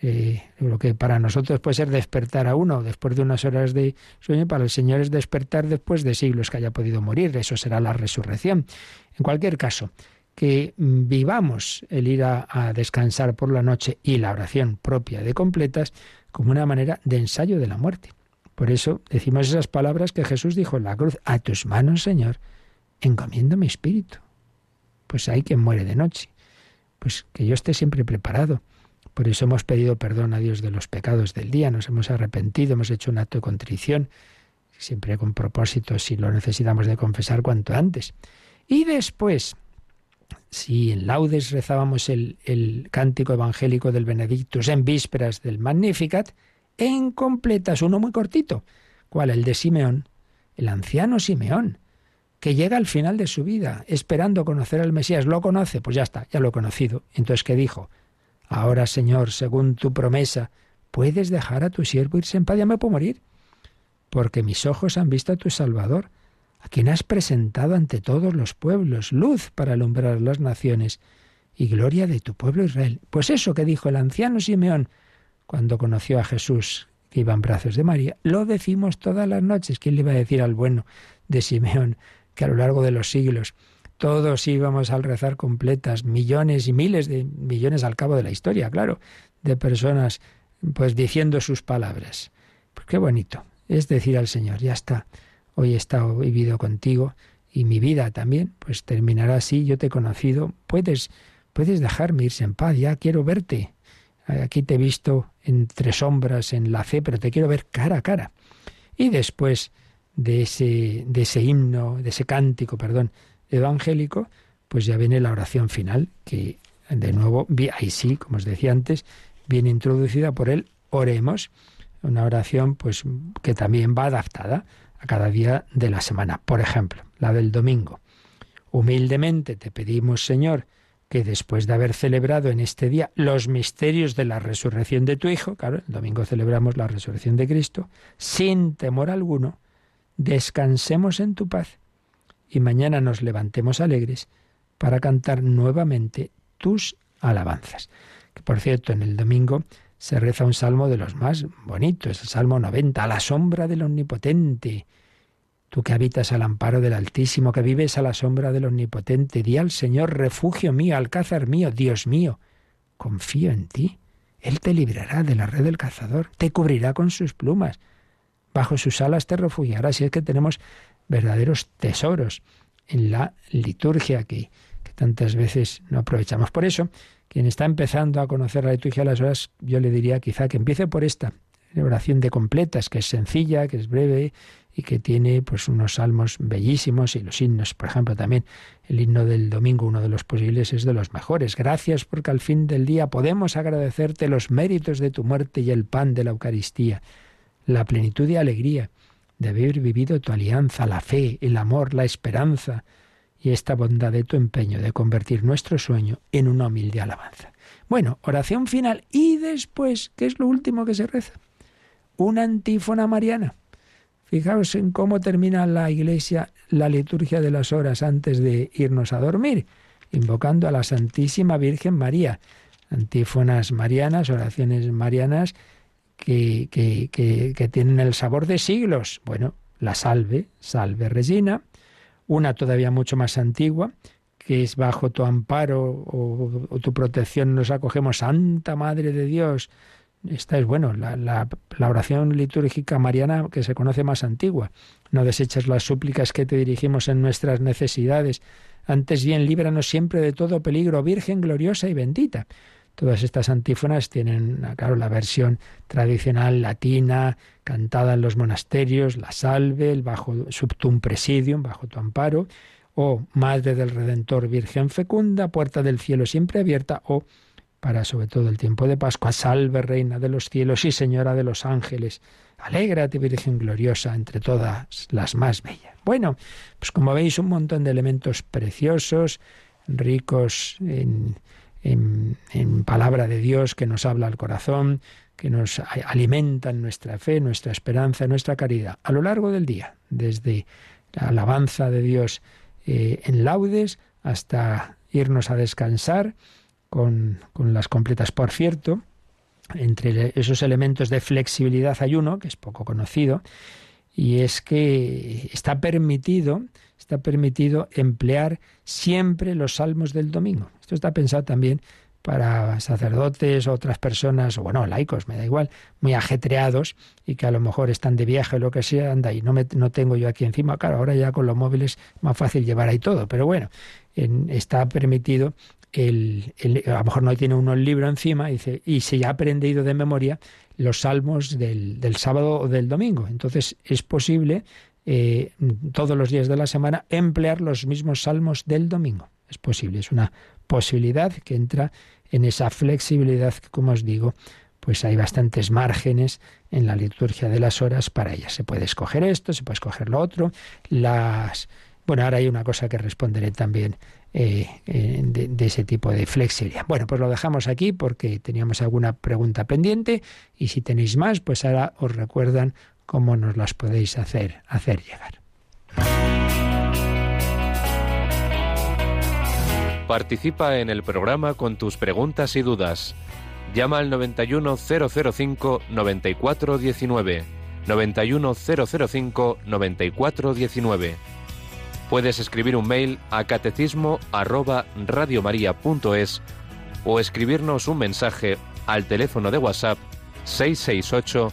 Eh, lo que para nosotros puede ser despertar a uno después de unas horas de sueño, para el Señor es despertar después de siglos que haya podido morir. Eso será la resurrección. En cualquier caso, que vivamos el ir a, a descansar por la noche y la oración propia de completas como una manera de ensayo de la muerte. Por eso decimos esas palabras que Jesús dijo en la cruz, a tus manos, Señor, encomiendo mi espíritu. Pues hay quien muere de noche. Pues que yo esté siempre preparado. Por eso hemos pedido perdón a Dios de los pecados del día, nos hemos arrepentido, hemos hecho un acto de contrición, siempre con propósito, si lo necesitamos de confesar cuanto antes. Y después, si en laudes rezábamos el, el cántico evangélico del Benedictus en vísperas del Magnificat, en completas, uno muy cortito. ¿Cuál? El de Simeón, el anciano Simeón, que llega al final de su vida esperando conocer al Mesías. ¿Lo conoce? Pues ya está, ya lo he conocido. Entonces, ¿qué dijo? Ahora, Señor, según tu promesa, ¿puedes dejar a tu siervo irse en paz? Ya me puedo morir. Porque mis ojos han visto a tu Salvador, a quien has presentado ante todos los pueblos, luz para alumbrar las naciones y gloria de tu pueblo Israel. Pues eso que dijo el anciano Simeón, cuando conoció a Jesús que iba en brazos de María, lo decimos todas las noches. ¿Quién le iba a decir al bueno de Simeón que a lo largo de los siglos todos íbamos al rezar completas, millones y miles de millones al cabo de la historia, claro, de personas pues diciendo sus palabras. Pues qué bonito. Es decir al Señor, ya está, hoy he estado vivido contigo y mi vida también, pues terminará así, yo te he conocido, puedes, puedes dejarme irse en paz, ya quiero verte, Aquí te he visto entre sombras en la fe, pero te quiero ver cara a cara. Y después de ese, de ese himno, de ese cántico, perdón, evangélico, pues ya viene la oración final, que de nuevo, ahí sí, como os decía antes, viene introducida por él, oremos, una oración pues que también va adaptada a cada día de la semana. Por ejemplo, la del domingo. Humildemente te pedimos, Señor, que después de haber celebrado en este día los misterios de la resurrección de tu Hijo, claro, el domingo celebramos la resurrección de Cristo, sin temor alguno, descansemos en tu paz y mañana nos levantemos alegres para cantar nuevamente tus alabanzas. Que por cierto, en el domingo se reza un salmo de los más bonitos, el Salmo 90, a la sombra del Omnipotente Tú que habitas al amparo del Altísimo, que vives a la sombra del Omnipotente, di al Señor, refugio mío, alcázar mío, Dios mío, confío en ti. Él te librará de la red del cazador, te cubrirá con sus plumas, bajo sus alas te refugiará, si es que tenemos verdaderos tesoros en la liturgia que, que tantas veces no aprovechamos. Por eso, quien está empezando a conocer la liturgia de las horas, yo le diría quizá que empiece por esta, oración de completas, que es sencilla, que es breve y que tiene pues unos salmos bellísimos y los himnos, por ejemplo, también el himno del domingo, uno de los posibles, es de los mejores. Gracias porque al fin del día podemos agradecerte los méritos de tu muerte y el pan de la Eucaristía, la plenitud y alegría de haber vivido tu alianza, la fe, el amor, la esperanza y esta bondad de tu empeño de convertir nuestro sueño en una humilde alabanza. Bueno, oración final y después, ¿qué es lo último que se reza? una antífona mariana. Fijaos en cómo termina la iglesia la liturgia de las horas antes de irnos a dormir, invocando a la Santísima Virgen María. Antífonas marianas, oraciones marianas que, que, que, tienen el sabor de siglos. Bueno, la salve, salve Regina, una todavía mucho más antigua, que es bajo tu amparo o, tu protección nos acogemos, Santa Madre de Dios. Esta es, bueno, la, la, oración litúrgica mariana que se conoce más antigua. No deseches las súplicas que te dirigimos en nuestras necesidades. Antes bien, líbranos siempre de todo peligro, Virgen gloriosa y bendita. Todas estas antífonas tienen, claro, la versión tradicional latina, cantada en los monasterios, la salve, el bajo subtum presidium, bajo tu amparo, o Madre del Redentor, Virgen fecunda, puerta del cielo siempre abierta, o para sobre todo el tiempo de Pascua, salve Reina de los cielos y Señora de los ángeles, alégrate Virgen gloriosa entre todas las más bellas. Bueno, pues como veis un montón de elementos preciosos, ricos en, en, en palabra de Dios que nos habla al corazón, que nos alimentan nuestra fe, nuestra esperanza, nuestra caridad a lo largo del día, desde la alabanza de Dios eh, en laudes hasta irnos a descansar con, con las completas. Por cierto, entre esos elementos de flexibilidad hay uno, que es poco conocido, y es que está permitido, está permitido emplear siempre los salmos del domingo. Esto está pensado también para sacerdotes otras personas, o bueno, laicos, me da igual, muy ajetreados y que a lo mejor están de viaje o lo que sea, anda, y no, me, no tengo yo aquí encima. Claro, ahora ya con los móviles es más fácil llevar ahí todo, pero bueno, está permitido el, a lo mejor no tiene uno el libro encima y se ya ha aprendido de memoria los salmos del, del sábado o del domingo. Entonces es posible eh, todos los días de la semana emplear los mismos salmos del domingo. Es posible, es una posibilidad que entra en esa flexibilidad que, como os digo, pues hay bastantes márgenes en la liturgia de las horas para ella. Se puede escoger esto, se puede escoger lo otro. Las bueno, ahora hay una cosa que responderé también eh, eh, de, ese tipo de flexibilidad. Bueno, pues lo dejamos aquí porque teníamos alguna pregunta pendiente y si tenéis más, pues ahora os recuerdan cómo nos las podéis hacer, hacer llegar. Participa en el programa con tus preguntas y dudas. Llama al 91005-9419. 91005-9419. Puedes escribir un mail a catecismo o escribirnos un mensaje al teléfono de WhatsApp 668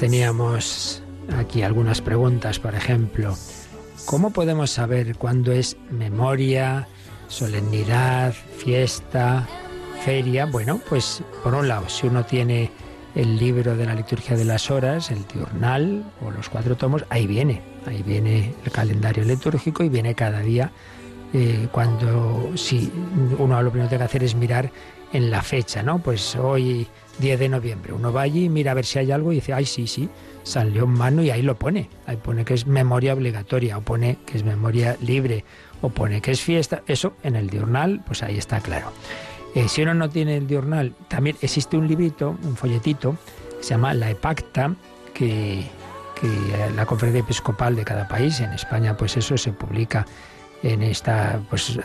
teníamos aquí algunas preguntas, por ejemplo, ¿cómo podemos saber cuándo es memoria, solemnidad, fiesta, feria? Bueno, pues por un lado, si uno tiene el libro de la liturgia de las horas, el diurnal o los cuatro tomos, ahí viene, ahí viene el calendario litúrgico y viene cada día. Eh, cuando si uno lo primero que tiene que hacer es mirar en la fecha, ¿no? Pues hoy 10 de noviembre. Uno va allí, mira a ver si hay algo y dice, ay, sí, sí, salió en mano y ahí lo pone. Ahí pone que es memoria obligatoria, o pone que es memoria libre, o pone que es fiesta. Eso en el diurnal, pues ahí está claro. Eh, si uno no tiene el diurnal, también existe un librito, un folletito, se llama La Epacta, que, que la conferencia episcopal de cada país, en España, pues eso se publica en esta, pues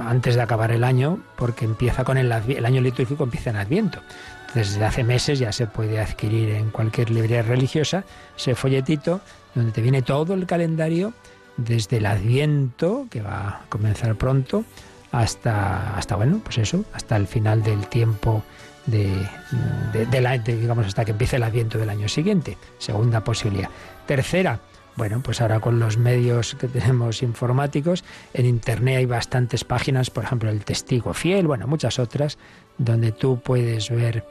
antes de acabar el año, porque empieza con el, año litúrgico empieza en Adviento desde hace meses ya se puede adquirir en cualquier librería religiosa ese folletito donde te viene todo el calendario desde el Adviento, que va a comenzar pronto, hasta, hasta bueno, pues eso, hasta el final del tiempo de, la, digamos, hasta que empiece el Adviento del año siguiente. Segunda posibilidad. Tercera, bueno, pues ahora con los medios que tenemos informáticos, en Internet hay bastantes páginas, por ejemplo, el Testigo Fiel, bueno, muchas otras, donde tú puedes ver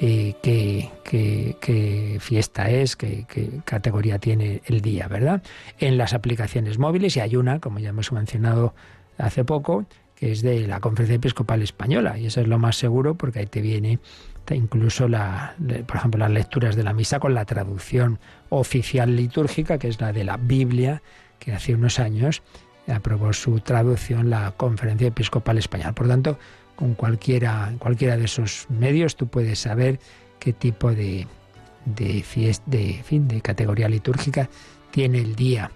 eh, qué, fiesta es, qué, categoría tiene el día, ¿verdad? En las aplicaciones móviles, y hay una, como ya hemos mencionado hace poco, que es de la Conferencia Episcopal Española, y eso es lo más seguro porque ahí te viene incluso, la, por ejemplo, las lecturas de la misa con la traducción oficial litúrgica, que es la de la Biblia, que hace unos años aprobó su traducción la Conferencia Episcopal Española. Por tanto, con cualquiera, cualquiera de esos medios tú puedes saber qué tipo de, de, de, fin, de categoría litúrgica tiene el día.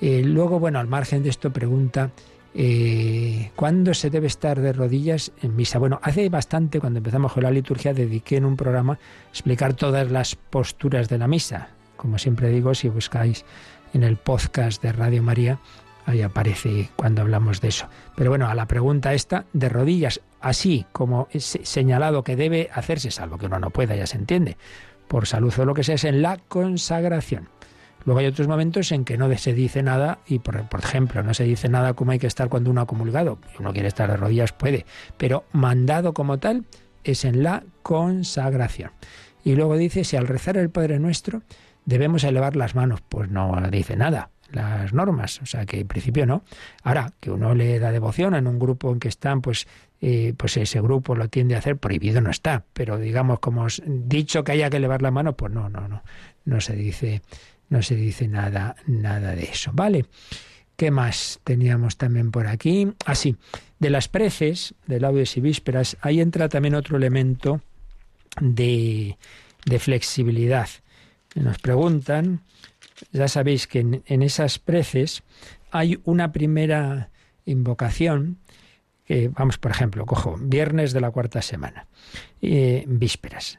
Eh, luego, bueno, al margen de esto pregunta, eh, ¿cuándo se debe estar de rodillas en misa? Bueno, hace bastante, cuando empezamos con la liturgia, dediqué en un programa explicar todas las posturas de la misa. Como siempre digo, si buscáis en el podcast de Radio María, Ahí aparece cuando hablamos de eso. Pero bueno, a la pregunta esta, de rodillas, así como es señalado que debe hacerse, salvo que uno no pueda, ya se entiende, por salud o lo que sea, es en la consagración. Luego hay otros momentos en que no se dice nada y, por, ejemplo, no se dice nada como hay que estar cuando uno ha comulgado. Si uno quiere estar de rodillas, puede. Pero mandado como tal es en la consagración. Y luego dice, si al rezar el Padre Nuestro debemos elevar las manos, pues no dice nada las normas, o sea que en principio no. Ahora, que uno le da devoción en un grupo en que están, pues, eh, pues ese grupo lo tiende a hacer, prohibido no está, pero digamos, como dicho que haya que elevar la mano, pues no, no, no, no se dice, no se dice nada, nada de eso. Vale. ¿Qué más teníamos también por aquí? Así, ah, de las preces, de laudes y vísperas, ahí entra también otro elemento de, de flexibilidad. Nos preguntan ya sabéis que en, esas preces hay una primera invocación que, vamos, por ejemplo, cojo viernes de la cuarta semana, eh, vísperas.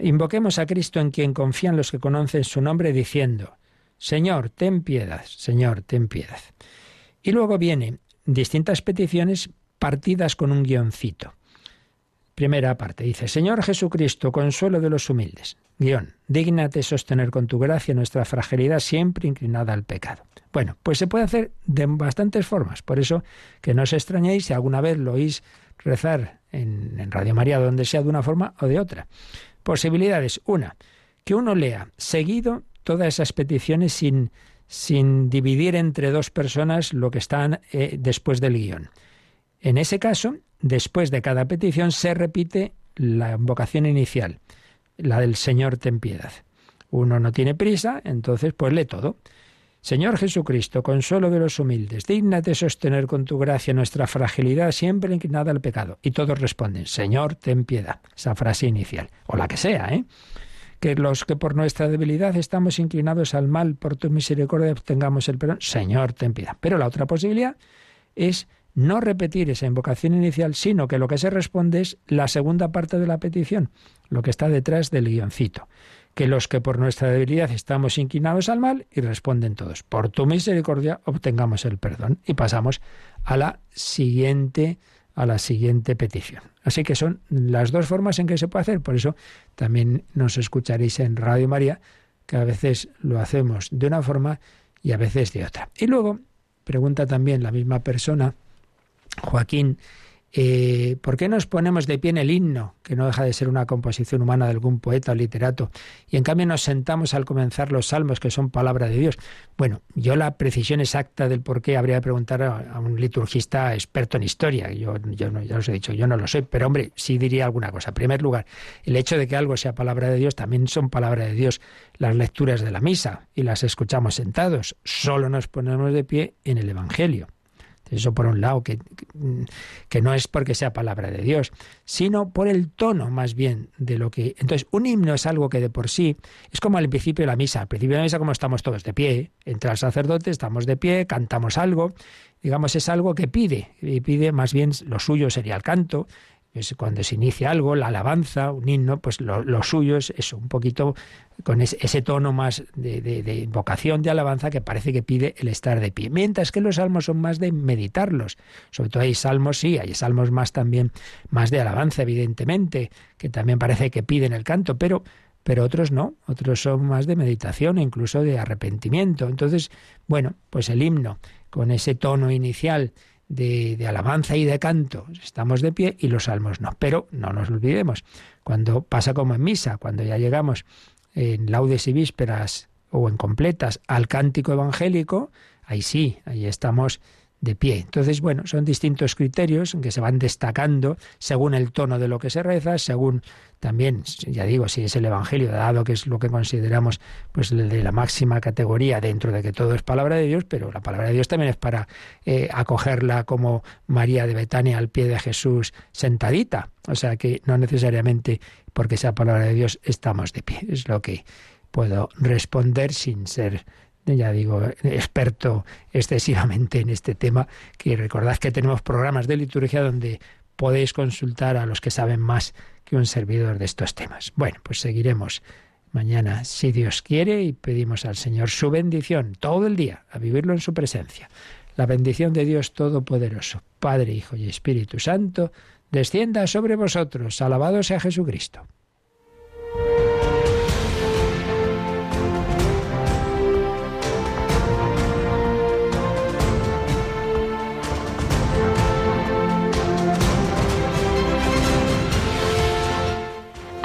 Invoquemos a Cristo en quien confían los que conocen su nombre diciendo, Señor, ten piedad, Señor, ten piedad. Y luego vienen distintas peticiones partidas con un guioncito. Primera parte dice, Señor Jesucristo, consuelo de los humildes. Guión, dígnate sostener con tu gracia nuestra fragilidad siempre inclinada al pecado. Bueno, pues se puede hacer de bastantes formas. Por eso que no os extrañéis si alguna vez lo oís rezar en, en Radio María, donde sea de una forma o de otra. Posibilidades. Una, que uno lea seguido todas esas peticiones sin, sin dividir entre dos personas lo que están eh, después del guion. En ese caso, después de cada petición se repite la invocación inicial, la del Señor ten piedad. Uno no tiene prisa, entonces pues lee todo. Señor Jesucristo, consuelo de los humildes, dígnate sostener con tu gracia nuestra fragilidad siempre inclinada al pecado. Y todos responden, Señor, ten piedad. Esa frase inicial, o la que sea, ¿eh? Que los que por nuestra debilidad estamos inclinados al mal, por tu misericordia obtengamos el perdón. Señor, ten piedad. Pero la otra posibilidad es no repetir esa invocación inicial, sino que lo que se responde es la segunda parte de la petición, lo que está detrás del guioncito que los que por nuestra debilidad estamos inclinados al mal, y responden todos, por tu misericordia obtengamos el perdón. Y pasamos a la siguiente a la siguiente petición. Así que son las dos formas en que se puede hacer. Por eso también nos escucharéis en Radio María, que a veces lo hacemos de una forma y a veces de otra. Y luego pregunta también la misma persona, Joaquín, eh, ¿Por qué nos ponemos de pie en el himno, que no deja de ser una composición humana de algún poeta o literato, y en cambio nos sentamos al comenzar los salmos, que son palabra de Dios? Bueno, yo la precisión exacta del por qué habría que preguntar a, un liturgista experto en historia. Yo, yo no, ya os he dicho, yo no lo sé, pero hombre, sí diría alguna cosa. En primer lugar, el hecho de que algo sea palabra de Dios también son palabra de Dios las lecturas de la misa y las escuchamos sentados. Solo nos ponemos de pie en el Evangelio. Eso por un lado, que, que, no es porque sea palabra de Dios, sino por el tono más bien de lo que... Entonces, un himno es algo que de por sí es como al principio de la misa. Al principio de la misa como estamos todos de pie, entra el sacerdote, estamos de pie, cantamos algo, digamos, es algo que pide, y pide más bien lo suyo sería el canto, cuando se inicia algo, la alabanza, un himno, pues lo, suyo es eso, un poquito con ese, tono más de, de, invocación, de alabanza que parece que pide el estar de pie. Mientras que los salmos son más de meditarlos. Sobre todo hay salmos, sí, hay salmos más también, más de alabanza, evidentemente, que también parece que piden el canto, pero pero otros no, otros son más de meditación, incluso de arrepentimiento. Entonces, bueno, pues el himno, con ese tono inicial de, alabanza y de canto, estamos de pie y los salmos no. Pero no nos olvidemos, cuando pasa como en misa, cuando ya llegamos en laudes y vísperas o en completas al cántico evangélico, ahí sí, ahí estamos de pie. Entonces, bueno, son distintos criterios que se van destacando según el tono de lo que se reza, según también, ya digo, si es el Evangelio, dado que es lo que consideramos pues de la máxima categoría dentro de que todo es palabra de Dios, pero la palabra de Dios también es para eh, acogerla como María de Betania al pie de Jesús sentadita. O sea que no necesariamente porque sea palabra de Dios estamos de pie. Es lo que puedo responder sin ser ya digo, experto excesivamente en este tema, que recordad que tenemos programas de liturgia donde podéis consultar a los que saben más que un servidor de estos temas. Bueno, pues seguiremos mañana, si Dios quiere, y pedimos al Señor su bendición todo el día, a vivirlo en su presencia. La bendición de Dios Todopoderoso, Padre, Hijo y Espíritu Santo, descienda sobre vosotros. Alabado sea Jesucristo.